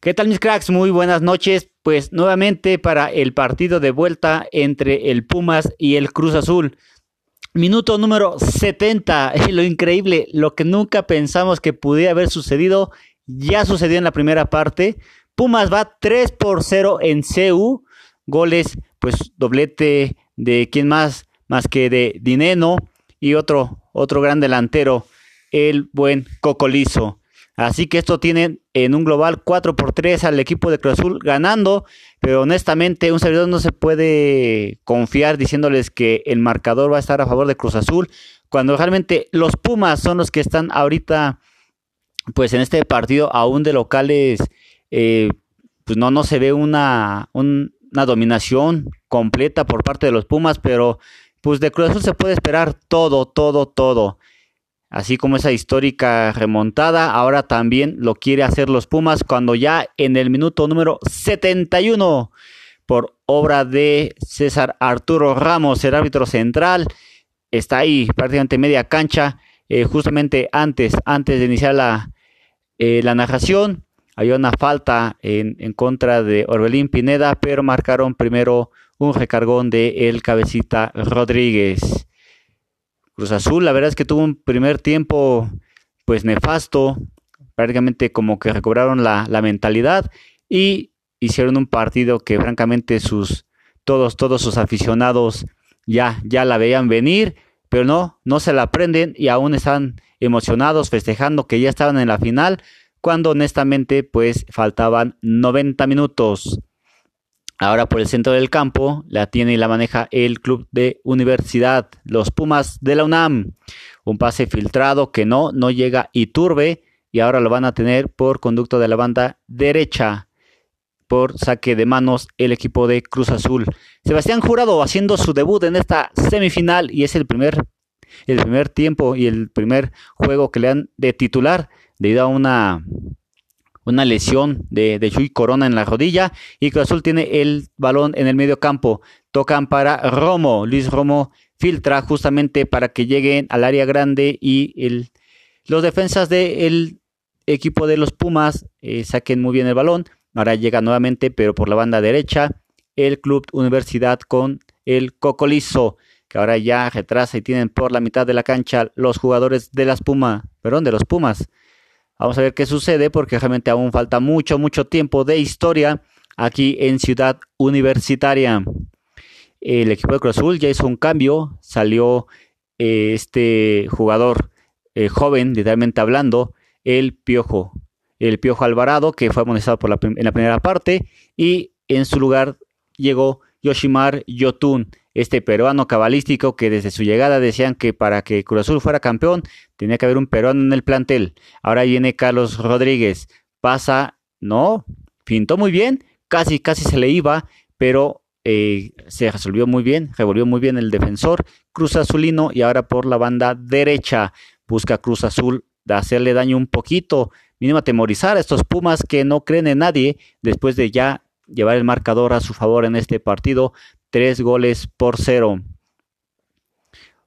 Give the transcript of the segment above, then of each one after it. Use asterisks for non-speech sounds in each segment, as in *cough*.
¿Qué tal mis cracks? Muy buenas noches. Pues nuevamente para el partido de vuelta entre el Pumas y el Cruz Azul. Minuto número 70. *laughs* Lo increíble, lo que nunca pensamos que pudiera haber sucedido, ya sucedió en la primera parte. Pumas va 3 por 0 en CU. Goles, pues doblete de quién más, más que de Dineno y otro, otro gran delantero, el buen Cocolizo. Así que esto tiene en un global 4 por 3 al equipo de Cruz Azul ganando, pero honestamente un servidor no se puede confiar diciéndoles que el marcador va a estar a favor de Cruz Azul, cuando realmente los Pumas son los que están ahorita pues en este partido aún de locales, eh, pues no, no se ve una, una dominación completa por parte de los Pumas, pero pues de Cruz Azul se puede esperar todo, todo, todo así como esa histórica remontada, ahora también lo quiere hacer los Pumas cuando ya en el minuto número 71, por obra de César Arturo Ramos, el árbitro central, está ahí prácticamente media cancha, eh, justamente antes, antes de iniciar la, eh, la narración, había una falta en, en, contra de Orbelín Pineda, pero marcaron primero un recargón de el cabecita Rodríguez. Cruz Azul, la verdad es que tuvo un primer tiempo pues nefasto, prácticamente como que recobraron la, mentalidad y hicieron un partido que francamente sus todos todos sus aficionados ya ya la veían venir, pero no no se la aprenden y aún están emocionados festejando que ya estaban en la final cuando honestamente pues faltaban 90 minutos. Ahora por el centro del campo la tiene y la maneja el club de universidad, los Pumas de la UNAM. Un pase filtrado que no, no llega y turbe y ahora lo van a tener por conducto de la banda derecha por saque de manos el equipo de Cruz Azul. Sebastián Jurado haciendo su debut en esta semifinal y es el primer, el primer tiempo y el primer juego que le dan de titular debido a una una lesión de, de Chuy Corona en la rodilla y Cruz Azul tiene el balón en el medio campo. Tocan para Romo. Luis Romo filtra justamente para que lleguen al área grande y el, los defensas del equipo de los Pumas eh, saquen muy bien el balón. Ahora llega nuevamente, pero por la banda derecha, el Club Universidad con el Cocolizo, que ahora ya retrasa y tienen por la mitad de la cancha los jugadores de las Pumas, perdón, de los Pumas. Vamos a ver qué sucede porque realmente aún falta mucho, mucho tiempo de historia aquí en Ciudad Universitaria. El equipo de Cruz Azul ya hizo un cambio, salió eh, este jugador eh, joven, literalmente hablando, el Piojo, el Piojo Alvarado, que fue amonestado por la, en la primera parte, y en su lugar llegó Yoshimar Yotun, este peruano cabalístico que desde su llegada decían que para que Cruz Azul fuera campeón tenía que haber un peruano en el plantel. Ahora viene Carlos Rodríguez, pasa, no, pintó muy bien, casi, casi se le iba, pero eh, se resolvió muy bien, revolvió muy bien el defensor Cruz Azulino y ahora por la banda derecha busca Cruz Azul de hacerle daño un poquito, mínimo atemorizar a estos Pumas que no creen en nadie después de ya llevar el marcador a su favor en este partido, tres goles por cero.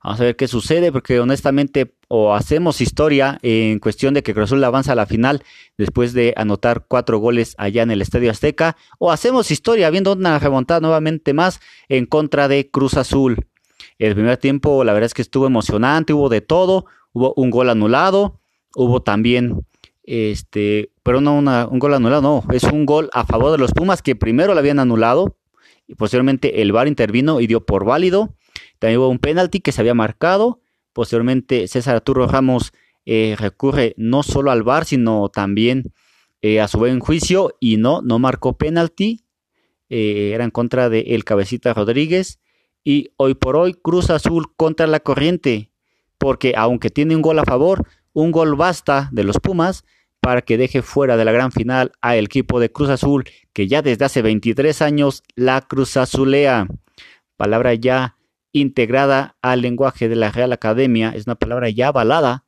Vamos a ver qué sucede, porque honestamente o hacemos historia en cuestión de que Cruz Azul avanza a la final después de anotar cuatro goles allá en el Estadio Azteca, o hacemos historia viendo una remontada nuevamente más en contra de Cruz Azul. El primer tiempo la verdad es que estuvo emocionante, hubo de todo, hubo un gol anulado, hubo también este, pero no un gol anulado, no, es un gol a favor de los Pumas que primero lo habían anulado y posteriormente el VAR intervino y dio por válido. También hubo un penalti que se había marcado. Posteriormente César Arturo Ramos eh, recurre no solo al VAR, sino también eh, a su buen juicio y no, no marcó penalti. Eh, era en contra de el cabecita Rodríguez. Y hoy por hoy Cruz Azul contra la corriente. Porque aunque tiene un gol a favor, un gol basta de los Pumas para que deje fuera de la gran final a el equipo de Cruz Azul, que ya desde hace 23 años la Cruz Azulea. Palabra ya integrada al lenguaje de la Real Academia, es una palabra ya avalada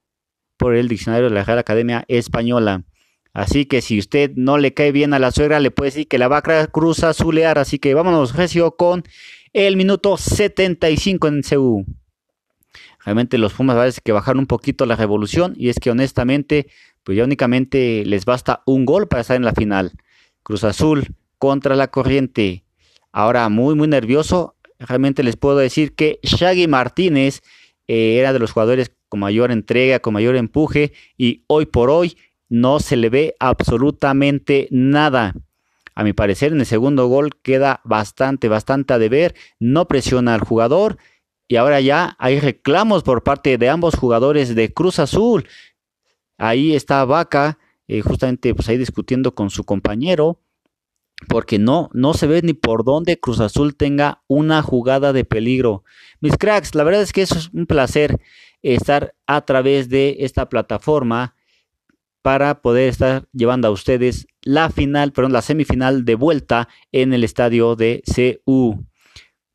por el diccionario de la Real Academia Española. Así que si usted no le cae bien a la suegra, le puede decir que la va a Cruz Azulear. Así que vámonos, Recio, con el minuto 75 en CU. Realmente los Pumas parece que bajaron un poquito la revolución y es que honestamente pues ya únicamente les basta un gol para estar en la final. Cruz Azul contra la corriente. Ahora muy, muy nervioso. Realmente les puedo decir que Shaggy Martínez eh, era de los jugadores con mayor entrega, con mayor empuje y hoy por hoy no se le ve absolutamente nada. A mi parecer, en el segundo gol queda bastante, bastante a deber. No presiona al jugador. Y ahora ya hay reclamos por parte de ambos jugadores de Cruz Azul. Ahí está Vaca, eh, justamente pues ahí discutiendo con su compañero. Porque no, no se ve ni por dónde Cruz Azul tenga una jugada de peligro. Mis cracks, la verdad es que eso es un placer estar a través de esta plataforma para poder estar llevando a ustedes la final, perdón, la semifinal de vuelta en el estadio de CU.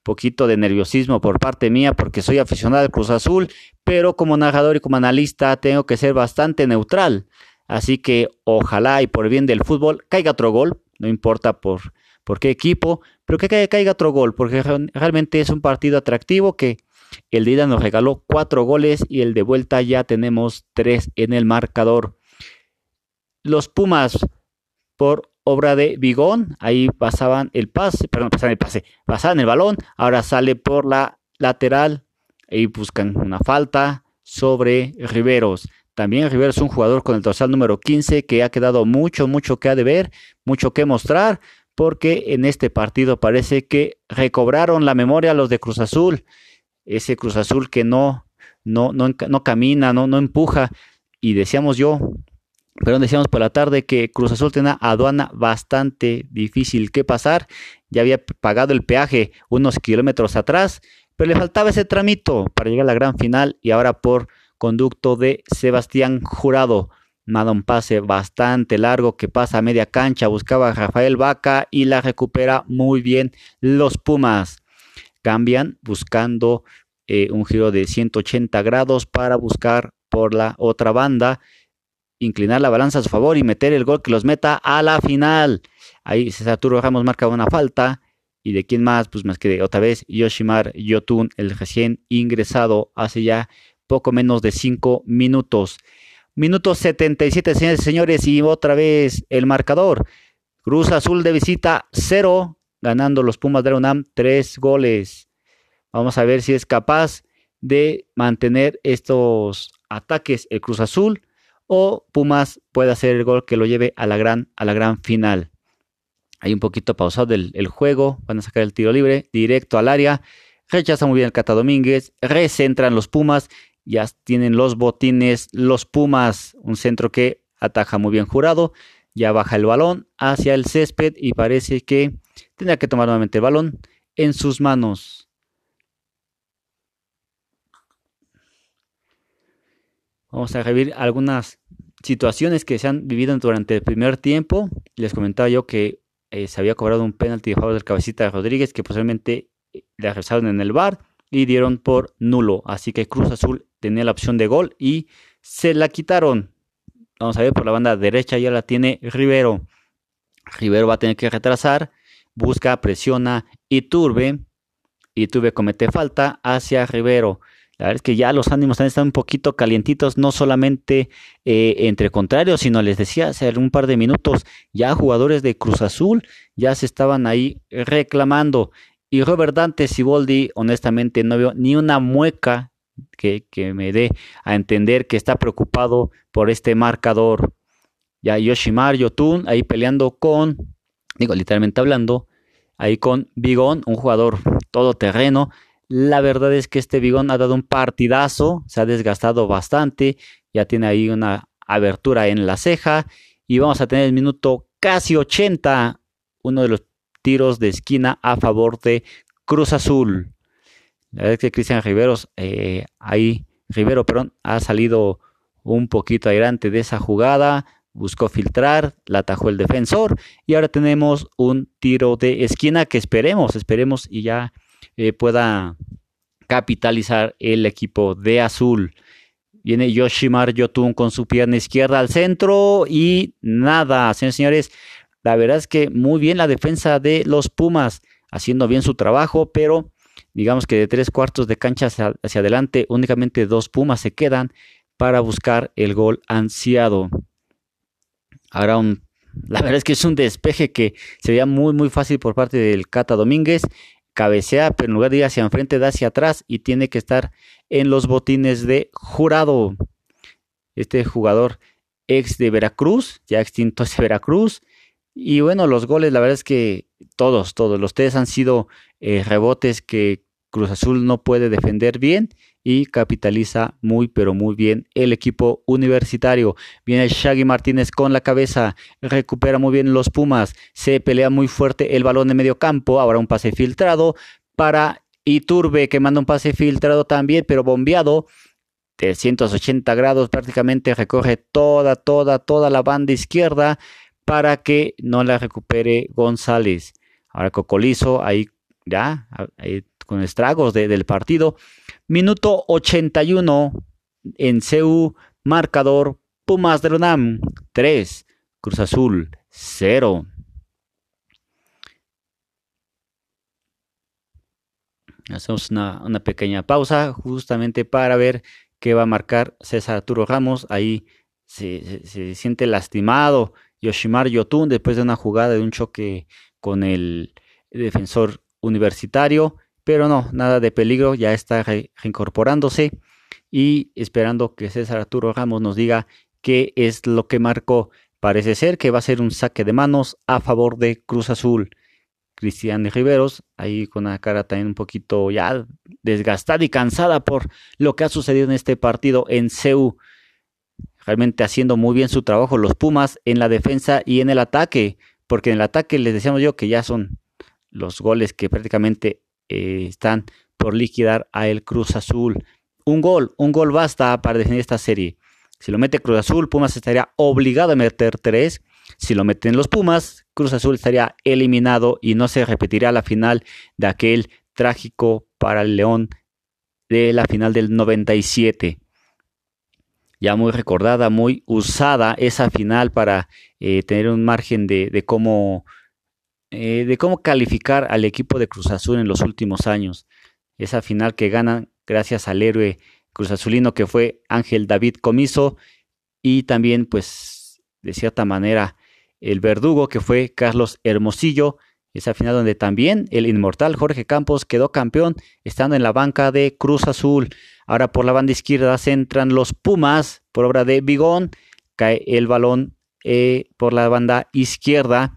Poquito de nerviosismo por parte mía porque soy aficionado al Cruz Azul, pero como narrador y como analista tengo que ser bastante neutral. Así que ojalá y por bien del fútbol caiga otro gol, no importa por, por qué equipo, pero que caiga otro gol, porque realmente es un partido atractivo que el de ida nos regaló cuatro goles y el de vuelta ya tenemos tres en el marcador. Los Pumas, por obra de Bigón, ahí pasaban el pase, perdón, pasaban el pase, pasaban el balón, ahora sale por la lateral y buscan una falta sobre Riveros. También Riveros es un jugador con el dorsal número 15 que ha quedado mucho, mucho que ha de ver, mucho que mostrar, porque en este partido parece que recobraron la memoria los de Cruz Azul, ese Cruz Azul que no, no, no, no camina, no, no empuja, y decíamos yo, pero decíamos por la tarde que Cruz Azul tenía aduana bastante difícil que pasar. Ya había pagado el peaje unos kilómetros atrás, pero le faltaba ese tramito para llegar a la gran final y ahora por conducto de Sebastián Jurado. Nada, un pase bastante largo que pasa a media cancha, buscaba a Rafael Vaca y la recupera muy bien los Pumas. Cambian buscando eh, un giro de 180 grados para buscar por la otra banda inclinar la balanza a su favor y meter el gol que los meta a la final. Ahí César Arturo Ramos marca una falta. ¿Y de quién más? Pues más que otra vez Yoshimar Yotun, el recién ingresado hace ya poco menos de 5 minutos. Minuto 77, señores y señores, y otra vez el marcador. Cruz Azul de visita 0, ganando los Pumas de la UNAM 3 goles. Vamos a ver si es capaz de mantener estos ataques el Cruz Azul o Pumas puede hacer el gol que lo lleve a la gran, a la gran final. Hay un poquito pausado el, el, juego, van a sacar el tiro libre, directo al área, rechaza muy bien el Cata Domínguez, recentran los Pumas, ya tienen los botines, los Pumas, un centro que ataja muy bien jurado, ya baja el balón hacia el césped y parece que tendrá que tomar nuevamente el balón en sus manos. Vamos a revivir algunas situaciones que se han vivido durante el primer tiempo. Les comentaba yo que eh, se había cobrado un penalti de favor del cabecita de Rodríguez que posiblemente eh, le revisaron en el bar y dieron por nulo. Así que Cruz Azul tenía la opción de gol y se la quitaron. Vamos a ver por la banda derecha ya la tiene Rivero. Rivero va a tener que retrasar, busca, presiona y Turbe. Y Turbe comete falta hacia Rivero. La verdad es que ya los ánimos han estado un poquito calientitos, no solamente eh, entre contrarios, sino les decía hace un par de minutos, ya jugadores de Cruz Azul ya se estaban ahí reclamando. Y Robert Dante Siboldi, honestamente, no veo ni una mueca que, que me dé a entender que está preocupado por este marcador. Ya Yoshimar Yotun ahí peleando con, digo, literalmente hablando, ahí con Bigón, un jugador todoterreno la verdad es que este Bigón ha dado un partidazo, se ha desgastado bastante, ya tiene ahí una abertura en la ceja y vamos a tener el minuto casi 80, uno de los tiros de esquina a favor de Cruz Azul. La verdad es que Cristian Riveros, eh, ahí, Rivero, perdón, ha salido un poquito adelante de esa jugada, buscó filtrar, la atajó el defensor y ahora tenemos un tiro de esquina que esperemos, esperemos y ya eh, pueda capitalizar el equipo de azul. Viene Yoshimar Yotun con su pierna izquierda al centro y nada, señores señores. La verdad es que muy bien la defensa de los Pumas, haciendo bien su trabajo, pero digamos que de tres cuartos de cancha hacia, adelante, únicamente dos Pumas se quedan para buscar el gol ansiado. Ahora La verdad es que es un despeje que se veía muy muy fácil por parte del Cata Domínguez. Cabecea, pero en lugar de ir hacia enfrente, da hacia atrás y tiene que estar en los botines de jurado. Este jugador ex de Veracruz, ya extinto ese Veracruz. Y bueno, los goles, la verdad es que todos, todos, los tres han sido eh, rebotes que Cruz Azul no puede defender bien y capitaliza muy pero muy bien el equipo universitario. Viene Shaggy Martínez con la cabeza, recupera muy bien los Pumas, se pelea muy fuerte el balón de medio campo, ahora un pase filtrado para Iturbe que manda un pase filtrado también, pero bombeado. De 180 grados prácticamente recorre toda, toda, toda la banda izquierda para que no la recupere González. Ahora Cocolizo ahí ya, con estragos del partido. Minuto 81 en CEU, marcador Pumas de UNAM 3, Cruz Azul 0. Hacemos una, pequeña pausa justamente para ver qué va a marcar César Arturo Ramos. Ahí se, se siente lastimado Yoshimar Yotun después de una jugada de un choque con el defensor universitario pero no, nada de peligro, ya está reincorporándose y esperando que César Arturo Ramos nos diga qué es lo que marcó. Parece ser que va a ser un saque de manos a favor de Cruz Azul. Cristian Riveros, ahí con la cara también un poquito ya desgastada y cansada por lo que ha sucedido en este partido en CEU. Realmente haciendo muy bien su trabajo los Pumas en la defensa y en el ataque, porque en el ataque les decíamos yo que ya son los goles que prácticamente eh, están por liquidar a el Cruz Azul. Un gol, un gol basta para definir esta serie. Si lo mete Cruz Azul, Pumas estaría obligado a meter tres. Si lo meten los Pumas, Cruz Azul estaría eliminado y no se repetirá la final de aquel trágico para el León de la final del 97. Ya muy recordada, muy usada esa final para eh, tener un margen de cómo eh, de cómo calificar al equipo de Cruz Azul en los últimos años. Esa final que ganan gracias al héroe Cruz Azulino que fue Ángel David Comiso y también pues de cierta manera el verdugo que fue Carlos Hermosillo. Esa final donde también el inmortal Jorge Campos quedó campeón estando en la banca de Cruz Azul. Ahora por la banda izquierda se entran los Pumas por obra de Bigón. Cae el balón eh, por la banda izquierda.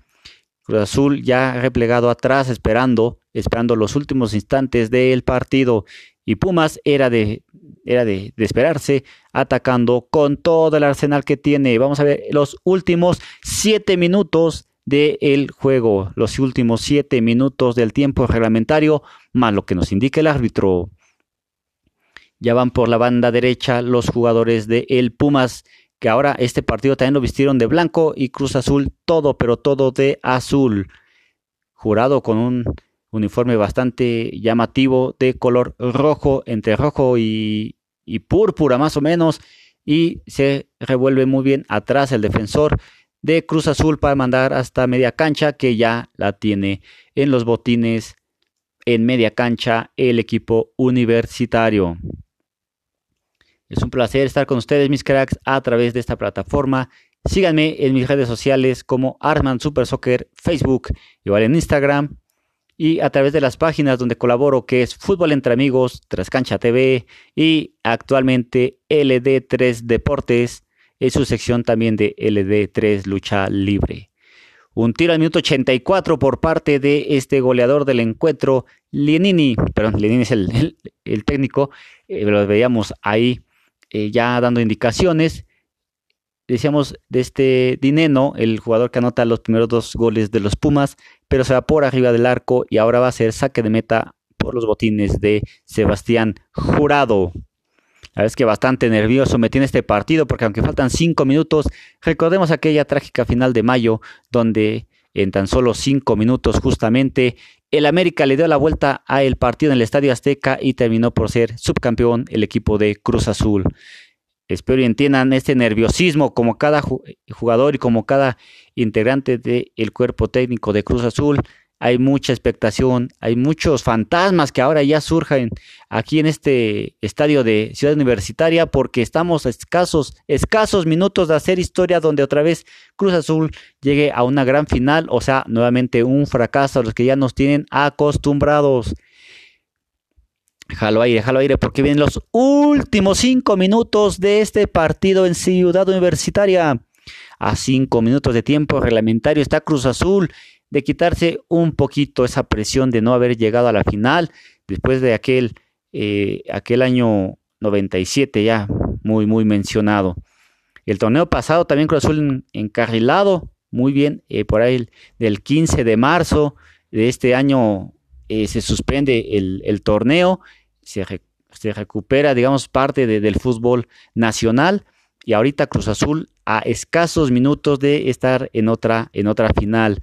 Cruz Azul ya replegado atrás, esperando, esperando los últimos instantes del partido. Y Pumas era de, era de, esperarse, atacando con todo el arsenal que tiene. Vamos a ver los últimos siete minutos del juego, los últimos siete minutos del tiempo reglamentario, más lo que nos indica el árbitro. Ya van por la banda derecha los jugadores de el Pumas que ahora este partido también lo vistieron de blanco y Cruz Azul todo, pero todo de azul. Jurado con un uniforme bastante llamativo de color rojo, entre rojo y, púrpura más o menos. Y se revuelve muy bien atrás el defensor de Cruz Azul para mandar hasta media cancha, que ya la tiene en los botines en media cancha el equipo universitario. Es un placer estar con ustedes, mis cracks, a través de esta plataforma. Síganme en mis redes sociales como Arman Super Soccer, Facebook, igual en Instagram y a través de las páginas donde colaboro que es Fútbol entre Amigos, Trascancha TV y actualmente LD3 Deportes, es su sección también de LD3 Lucha Libre. Un tiro al minuto 84 por parte de este goleador del encuentro, Lienini, perdón, Lienini es el, técnico, eh, lo veíamos ahí eh, ya dando indicaciones. Decíamos de este Dineno, el jugador que anota los primeros dos goles de los Pumas, pero se va por arriba del arco y ahora va a ser saque de meta por los botines de Sebastián Jurado. La verdad es que bastante nervioso me tiene este partido porque aunque faltan cinco minutos, recordemos aquella trágica final de mayo donde en tan solo cinco minutos justamente el América le dio la vuelta a el partido en el Estadio Azteca y terminó por ser subcampeón el equipo de Cruz Azul. Espero y entiendan este nerviosismo como cada jugador y como cada integrante del cuerpo técnico de Cruz Azul hay mucha expectación, hay muchos fantasmas que ahora ya surgen aquí en este estadio de Ciudad Universitaria porque estamos a escasos, escasos minutos de hacer historia donde otra vez Cruz Azul llegue a una gran final, o sea, nuevamente un fracaso a los que ya nos tienen acostumbrados. Jalo aire, jalo aire, porque vienen los últimos cinco minutos de este partido en Ciudad Universitaria. A cinco minutos de tiempo reglamentario está Cruz Azul de quitarse un poquito esa presión de no haber llegado a la final después de aquel, eh, aquel año 97 ya muy, muy mencionado. El torneo pasado también Cruz Azul encarrilado, muy bien, eh, por ahí del 15 de marzo de este año eh, se suspende el, torneo, se, se, recupera, digamos, parte del fútbol nacional y ahorita Cruz Azul a escasos minutos de estar en otra, en otra final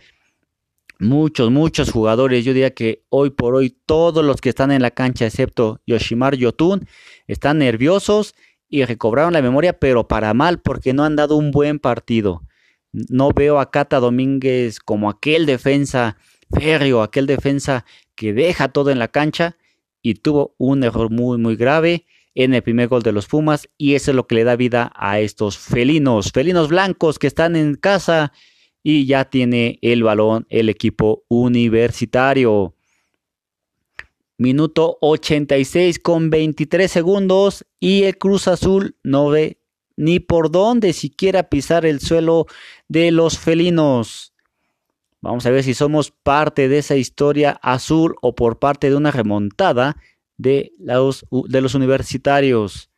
muchos, muchos jugadores. Yo diría que hoy por hoy todos los que están en la cancha, excepto Yoshimar Yotun, están nerviosos y recobraron la memoria, pero para mal, porque no han dado un buen partido. No veo a Cata Domínguez como aquel defensa férreo, aquel defensa que deja todo en la cancha y tuvo un error muy, muy grave en el primer gol de los Pumas y eso es lo que le da vida a estos felinos, felinos blancos que están en casa y ya tiene el balón el equipo universitario. Minuto 86 con 23 segundos y el Cruz Azul no ve ni por dónde siquiera pisar el suelo de los felinos. Vamos a ver si somos parte de esa historia azul o por parte de una remontada de los, de los universitarios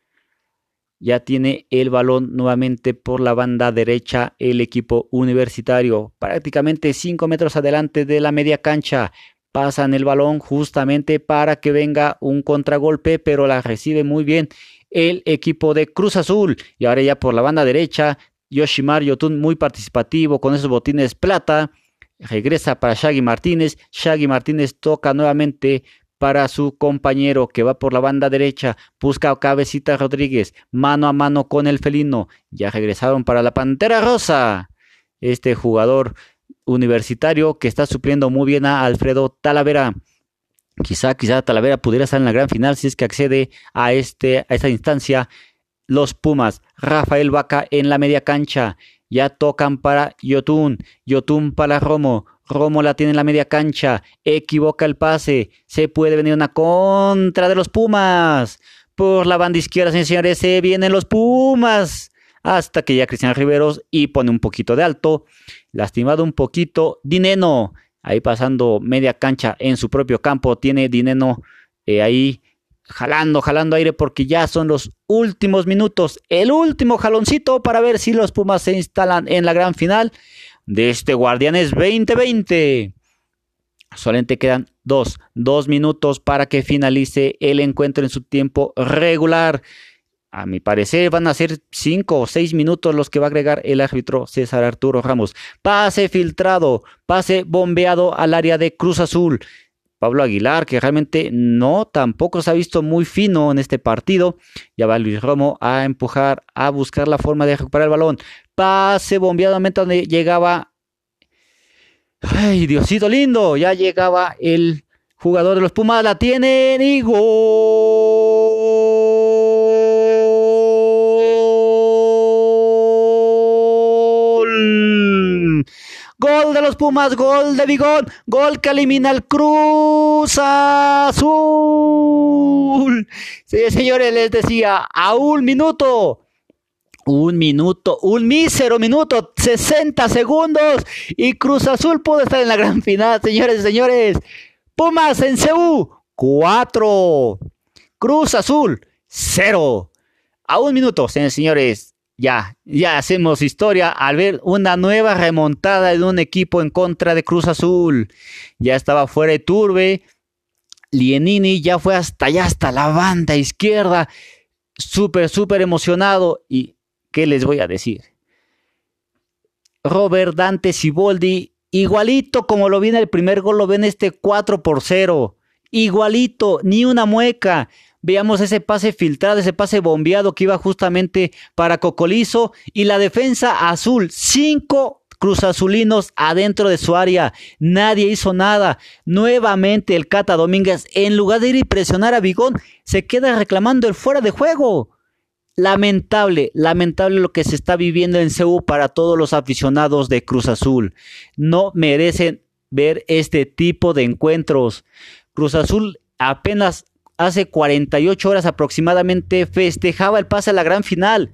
ya tiene el balón nuevamente por la banda derecha el equipo universitario, prácticamente 5 metros adelante de la media cancha. Pasan el balón justamente para que venga un contragolpe, pero la recibe muy bien el equipo de Cruz Azul. Y ahora ya por la banda derecha, Yoshimar Yotun muy participativo con esos botines plata. Regresa para Shaggy Martínez. Shaggy Martínez toca nuevamente para su compañero que va por la banda derecha, busca a Cabecita Rodríguez, mano a mano con el felino, ya regresaron para la Pantera Rosa. Este jugador universitario que está supliendo muy bien a Alfredo Talavera. Quizá, quizá Talavera pudiera estar en la gran final si es que accede a, este, a esta instancia. Los Pumas, Rafael Vaca en la media cancha, ya tocan para Yotun, Yotun para Romo, Romo la tiene en la media cancha, equivoca el pase, se puede venir una contra de los Pumas. Por la banda izquierda, señores, se vienen los Pumas. Hasta que ya Cristian Riveros y pone un poquito de alto. Lastimado un poquito. Dineno, ahí pasando media cancha en su propio campo. Tiene Dineno eh, ahí jalando, jalando aire porque ya son los últimos minutos. El último jaloncito para ver si los Pumas se instalan en la gran final de este Guardianes 2020. Solamente quedan dos, dos minutos para que finalice el encuentro en su tiempo regular. A mi parecer van a ser cinco o seis minutos los que va a agregar el árbitro César Arturo Ramos. Pase filtrado, pase bombeado al área de Cruz Azul. Pablo Aguilar, que realmente no, tampoco se ha visto muy fino en este partido. Ya va Luis Romo a empujar, a buscar la forma de recuperar el balón pase bombeado donde llegaba. Ay, Diosito lindo, ya llegaba el jugador de los Pumas, la tiene y gol. Gol de los Pumas, gol de Bigón, gol que elimina el Cruz Azul. Sí, señores, les decía, a un minuto un minuto, un mísero minuto, 60 segundos y Cruz Azul pudo estar en la gran final, señores y señores. Pumas en CU, 4. Cruz Azul, 0. A un minuto, señores señores. Ya, ya hacemos historia al ver una nueva remontada de un equipo en contra de Cruz Azul. Ya estaba fuera de Turbe. Lienini ya fue hasta allá, hasta la banda izquierda. Súper, súper emocionado. Y ¿Qué les voy a decir? Robert Dante Siboldi, igualito como lo vi en el primer gol, lo ven este 4 por 0. Igualito, ni una mueca. Veamos ese pase filtrado, ese pase bombeado que iba justamente para Cocolizo y la defensa azul. Cinco Cruz Azulinos adentro de su área. Nadie hizo nada. Nuevamente el Cata Domínguez, en lugar de ir y presionar a Bigón, se queda reclamando el fuera de juego. Lamentable, lamentable lo que se está viviendo en CEU para todos los aficionados de Cruz Azul. No merecen ver este tipo de encuentros. Cruz Azul apenas hace 48 horas aproximadamente festejaba el pase a la gran final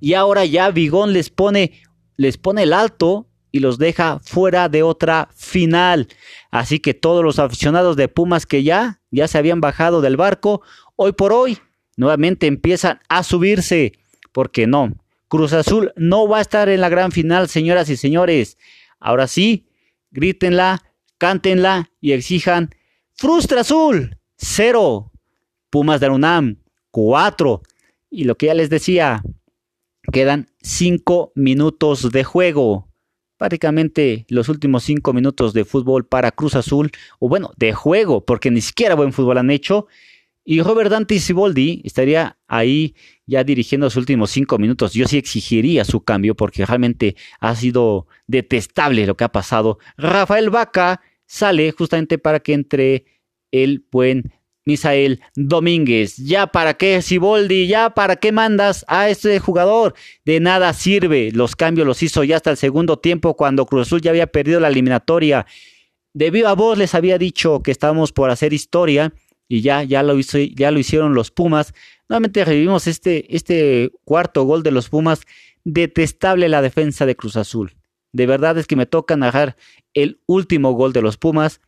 y ahora ya Vigón les pone les pone el alto y los deja fuera de otra final. Así que todos los aficionados de Pumas que ya ya se habían bajado del barco, hoy por hoy nuevamente empiezan a subirse, porque no, Cruz Azul no va a estar en la gran final, señoras y señores. Ahora sí, grítenla, cántenla y exijan Frustra Azul, cero. Pumas de UNAM, cuatro. Y lo que ya les decía, quedan cinco minutos de juego. Prácticamente los últimos cinco minutos de fútbol para Cruz Azul, o bueno, de juego, porque ni siquiera buen fútbol han hecho. Y Robert Dante Siboldi estaría ahí ya dirigiendo los últimos cinco minutos. Yo sí exigiría su cambio porque realmente ha sido detestable lo que ha pasado. Rafael Vaca sale justamente para que entre el buen Misael Domínguez. Ya para qué, Siboldi, ya para qué mandas a este jugador. De nada sirve. Los cambios los hizo ya hasta el segundo tiempo cuando Cruz Azul ya había perdido la eliminatoria. De viva voz les había dicho que estábamos por hacer historia y ya, ya, lo, hizo, ya lo hicieron los Pumas. Nuevamente revivimos este, este cuarto gol de los Pumas. Detestable la defensa de Cruz Azul. De verdad es que me toca narrar el último gol de los Pumas,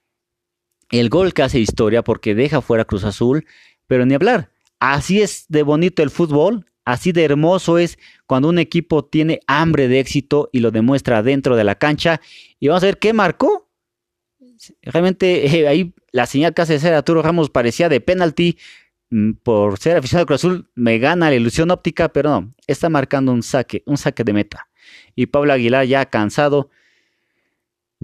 el gol que hace historia porque deja fuera Cruz Azul, pero ni hablar. Así es de bonito el fútbol, así de hermoso es cuando un equipo tiene hambre de éxito y lo demuestra dentro de la cancha. Y vamos a ver qué marcó. Realmente eh, ahí la señal que hace ser Arturo Ramos parecía de penalti. Mm, por ser aficionado a Cruz Azul me gana la ilusión óptica, pero no, está marcando un saque, un saque de meta. Y Pablo Aguilar ya cansado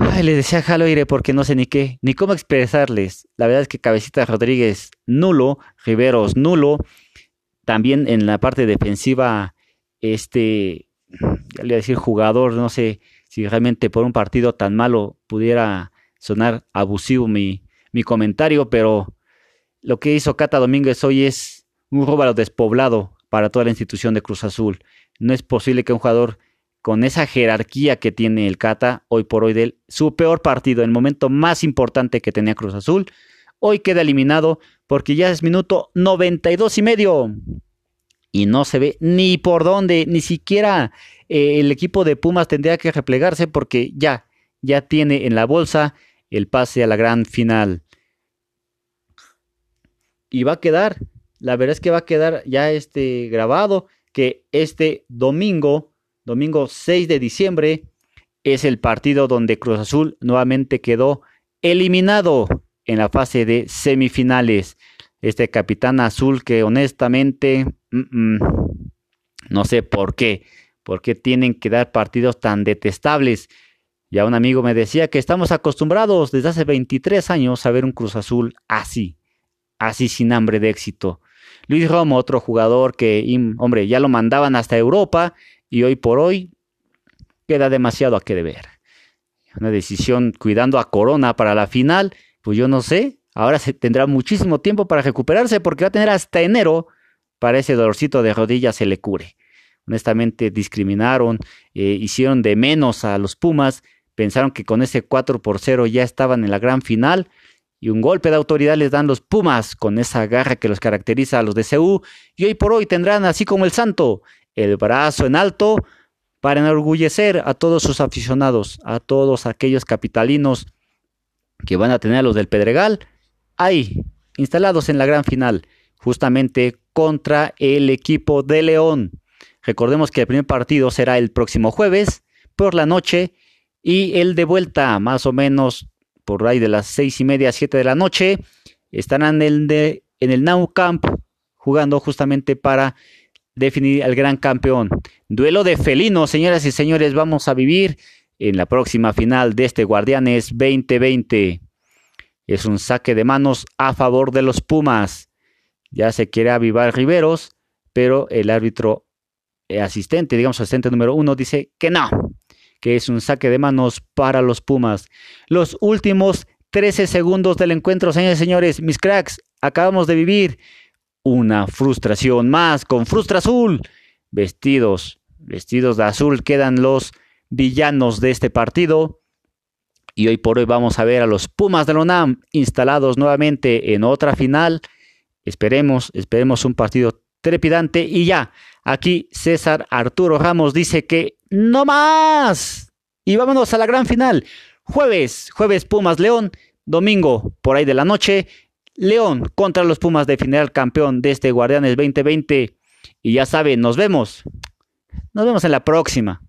Ay, les decía jalo aire porque no sé ni qué, ni cómo expresarles. La verdad es que Cabecita Rodríguez nulo, Riveros nulo. También en la parte defensiva, este, ya le voy a decir jugador, no sé si realmente por un partido tan malo pudiera sonar abusivo mi, mi comentario, pero lo que hizo Cata Domínguez hoy es un róbalo despoblado para toda la institución de Cruz Azul. No es posible que un jugador con esa jerarquía que tiene el Cata hoy por hoy de su peor partido, el momento más importante que tenía Cruz Azul, hoy queda eliminado porque ya es minuto 92 y medio y no se ve ni por dónde, ni siquiera eh, el equipo de Pumas tendría que replegarse porque ya, ya tiene en la bolsa el pase a la gran final. Y va a quedar, la verdad es que va a quedar ya este grabado que este domingo domingo 6 de diciembre, es el partido donde Cruz Azul nuevamente quedó eliminado en la fase de semifinales. Este capitán azul que honestamente no sé por qué, por qué tienen que dar partidos tan detestables. Ya un amigo me decía que estamos acostumbrados desde hace 23 años a ver un Cruz Azul así, así sin hambre de éxito. Luis Romo, otro jugador que, hombre, ya lo mandaban hasta Europa y hoy por hoy queda demasiado a que deber. Una decisión cuidando a Corona para la final, pues yo no sé, ahora se tendrá muchísimo tiempo para recuperarse porque va a tener hasta enero para ese dolorcito de rodillas se le cure. Honestamente discriminaron, eh, hicieron de menos a los Pumas, pensaron que con ese 4 por 0 ya estaban en la gran final y un golpe de autoridad les dan los Pumas con esa garra que los caracteriza a los de CU y hoy por hoy tendrán así como el Santo el brazo en alto para enorgullecer a todos sus aficionados, a todos aquellos capitalinos que van a tener a los del Pedregal ahí, instalados en la gran final, justamente contra el equipo de León. Recordemos que el primer partido será el próximo jueves por la noche y el de vuelta más o menos por ahí de las seis y media, siete de la noche, estarán en el, de, en el Camp jugando justamente para definir al gran campeón. Duelo de felinos, señoras y señores, vamos a vivir en la próxima final de este Guardianes 2020. Es un saque de manos a favor de los Pumas. Ya se quiere avivar Riveros, pero el árbitro eh, asistente, digamos asistente número uno, dice que no, que es un saque de manos para los Pumas. Los últimos 13 segundos del encuentro, señores y señores, mis cracks, acabamos de vivir una frustración más con Frustra Azul. Vestidos, vestidos de azul quedan los villanos de este partido. Y hoy por hoy vamos a ver a los Pumas de UNAM instalados nuevamente en otra final. Esperemos, esperemos un partido trepidante. Y ya, aquí César Arturo Ramos dice que no más. Y vámonos a la gran final. Jueves, jueves Pumas León. Domingo, por ahí de la noche, León contra los Pumas de final campeón de este Guardianes 2020. Y ya saben, nos vemos. Nos vemos en la próxima.